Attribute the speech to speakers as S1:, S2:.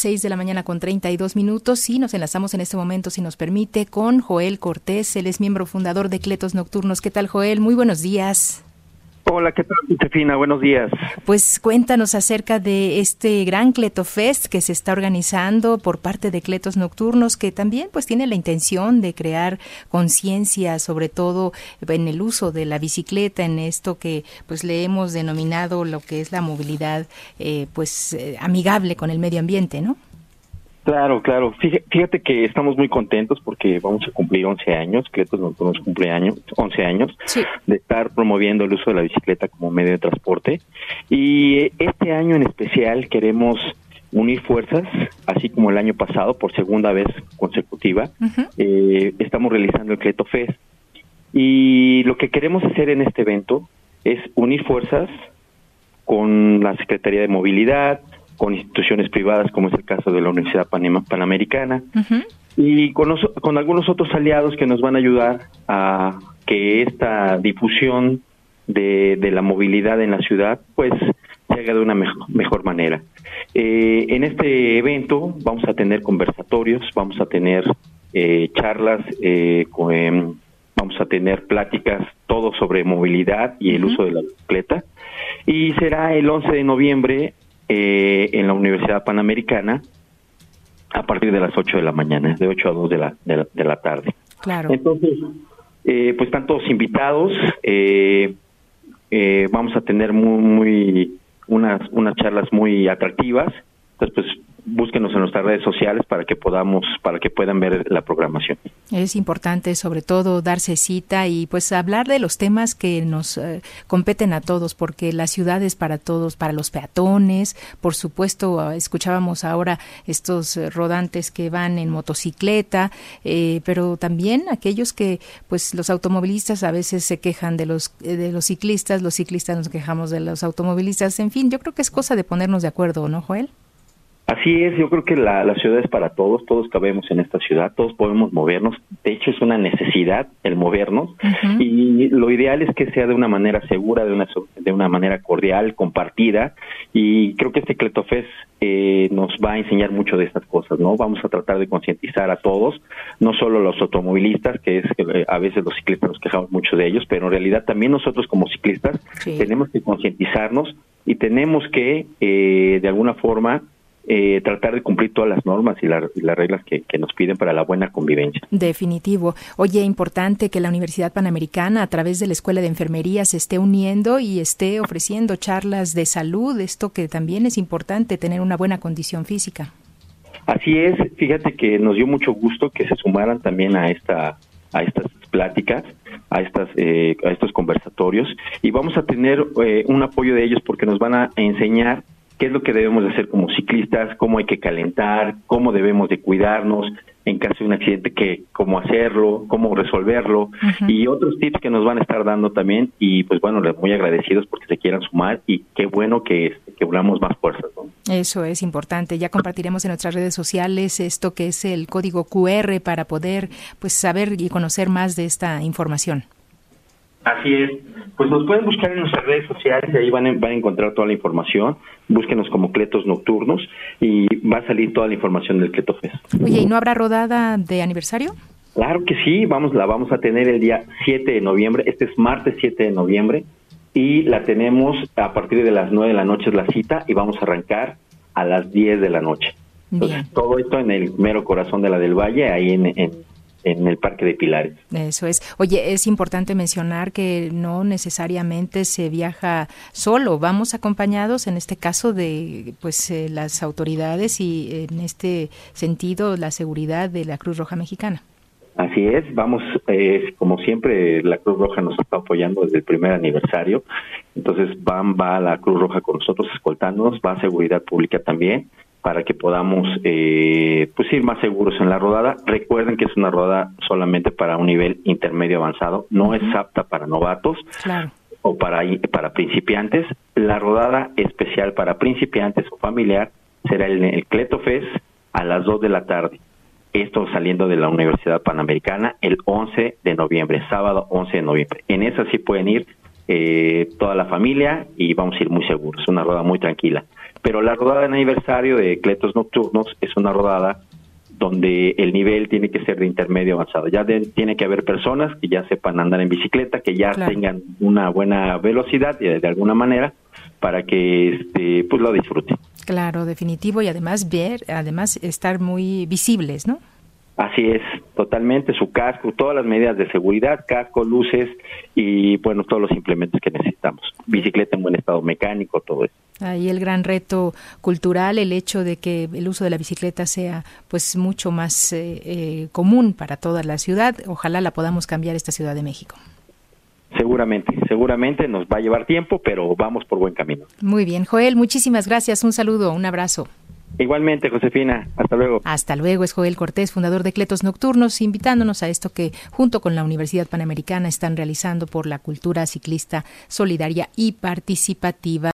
S1: 6 de la mañana con 32 minutos y nos enlazamos en este momento, si nos permite, con Joel Cortés. Él es miembro fundador de Cletos Nocturnos. ¿Qué tal, Joel? Muy buenos días.
S2: Hola, ¿qué tal, Josefina? Buenos días.
S1: Pues cuéntanos acerca de este gran Cleto Fest que se está organizando por parte de Cletos Nocturnos, que también pues tiene la intención de crear conciencia, sobre todo en el uso de la bicicleta, en esto que pues le hemos denominado lo que es la movilidad eh, pues eh, amigable con el medio ambiente, ¿no?
S2: Claro, claro. Fíjate que estamos muy contentos porque vamos a cumplir 11 años, Cletos nos cumple años, 11 años de estar promoviendo el uso de la bicicleta como medio de transporte. Y este año en especial queremos unir fuerzas, así como el año pasado, por segunda vez consecutiva. Eh, estamos realizando el Cleto Fest. Y lo que queremos hacer en este evento es unir fuerzas con la Secretaría de Movilidad, con instituciones privadas, como es el caso de la Universidad Panamericana, y con, con algunos otros aliados que nos van a ayudar a que esta difusión de, la movilidad en la ciudad, pues, se haga de una mejor, manera. Eh, en este evento vamos a tener conversatorios, vamos a tener eh, charlas, eh, em, vamos a tener pláticas, todo sobre movilidad y el uso de la bicicleta. Y será el 11 de noviembre eh, en la Universidad Panamericana a partir de las 8 de la mañana, de 8 a 2 de la, de la, tarde.
S1: Claro.
S2: Entonces, eh, pues están todos invitados. Eh, vamos a tener muy, muy unas, unas charlas muy atractivas. Entonces, pues búsquenos en nuestras redes sociales para que podamos, para que puedan ver la programación.
S1: Es importante, sobre todo, darse cita y pues hablar de los temas que nos eh, competen a todos, porque la ciudad es para todos, para los peatones, por supuesto, ah, escuchábamos ahora estos eh, rodantes que van en motocicleta, eh, pero también aquellos que, pues, los automovilistas a veces se quejan de los de los ciclistas, los ciclistas nos quejamos de los automovilistas, en fin, yo creo que es cosa de ponernos de acuerdo, ¿no, Joel?
S2: Así es, yo creo que la, ciudad es para todos, todos cabemos en esta ciudad, todos podemos movernos, de hecho es una necesidad el movernos. Y lo ideal es que sea de una manera segura, de una, de una manera cordial, compartida. Y creo que este Cletofest eh, nos va a enseñar mucho de estas cosas, ¿no? Vamos a tratar de concientizar a todos, no solo los automovilistas, que es que eh, a veces los ciclistas nos quejamos mucho de ellos, pero en realidad también nosotros como ciclistas tenemos que concientizarnos y tenemos que eh, de alguna forma eh, tratar de cumplir todas las normas y, las reglas que, nos piden para la buena convivencia.
S1: Definitivo. Oye, importante que la Universidad Panamericana, a través de la Escuela de Enfermería, se esté uniendo y esté ofreciendo charlas de salud, esto que también es importante, tener una buena condición física.
S2: Así es, fíjate que nos dio mucho gusto que se sumaran también a esta a estas pláticas, a estas eh, a estos conversatorios y vamos a tener eh, un apoyo de ellos porque nos van a enseñar qué es lo que debemos de hacer como ciclistas, cómo hay que calentar, cómo debemos de cuidarnos en caso de un accidente, que, cómo hacerlo, cómo resolverlo y otros tips que nos van a estar dando también y pues bueno, muy agradecidos porque se quieran sumar y qué bueno que, que unamos más fuerzas.
S1: Eso es importante. Ya compartiremos en nuestras redes sociales esto que es el código QR para poder pues saber y conocer más de esta información.
S2: Así es. Pues nos pueden buscar en nuestras redes sociales y ahí van a, van a encontrar toda la información. Búsquenos como Cletos Nocturnos y va a salir toda la información del Cleto Fest.
S1: Oye, ¿y no habrá rodada de aniversario?
S2: Claro que sí, vamos, la vamos a tener el día 7 de noviembre. Este es martes 7 de noviembre y la tenemos a partir de las 9 de la noche es la cita y vamos a arrancar a las 10 de la noche. Entonces, todo esto en el mero corazón de la del Valle, ahí en, en en el Parque de Pilares.
S1: Eso es. Oye, es importante mencionar que no necesariamente se viaja solo, vamos acompañados en este caso de pues eh, las autoridades y en este sentido la seguridad de la Cruz Roja Mexicana.
S2: Así es, vamos, eh, como siempre, la Cruz Roja nos está apoyando desde el primer aniversario, entonces van, va la Cruz Roja con nosotros escoltándonos, va a Seguridad Pública también, para que podamos eh, pues ir más seguros en la rodada. Recuerden que es una rodada solamente para un nivel intermedio avanzado, no es apta para novatos o para, para principiantes. La rodada especial para principiantes o familiar será el, el Cleto a las 2 de la tarde. Esto saliendo de la Universidad Panamericana el 11 de noviembre, sábado 11 de noviembre. En esa sí pueden ir eh, toda la familia y vamos a ir muy seguros, una rueda muy tranquila. Pero la rodada de aniversario de Cletos Nocturnos es una rodada donde el nivel tiene que ser de intermedio avanzado. Ya tiene que haber personas que ya sepan andar en bicicleta, que ya tengan una buena velocidad de, de alguna manera para que este, pues lo disfruten.
S1: Claro, definitivo y además ver, además estar muy visibles, ¿no?
S2: Así es, totalmente, su casco, todas las medidas de seguridad, casco, luces y bueno, todos los implementos que necesitamos. Bicicleta en buen estado mecánico, todo eso.
S1: Ahí el gran reto cultural, el hecho de que el uso de la bicicleta sea pues mucho más eh, eh, común para toda la ciudad. Ojalá la podamos cambiar esta Ciudad de México.
S2: Seguramente, seguramente nos va a llevar tiempo, pero vamos por buen camino.
S1: Muy bien, Joel, muchísimas gracias. Un saludo, un abrazo.
S2: Igualmente, Josefina. Hasta luego.
S1: Hasta luego. Es Joel Cortés, fundador de Cletos Nocturnos, invitándonos a esto que junto con la Universidad Panamericana están realizando por la cultura ciclista solidaria y participativa.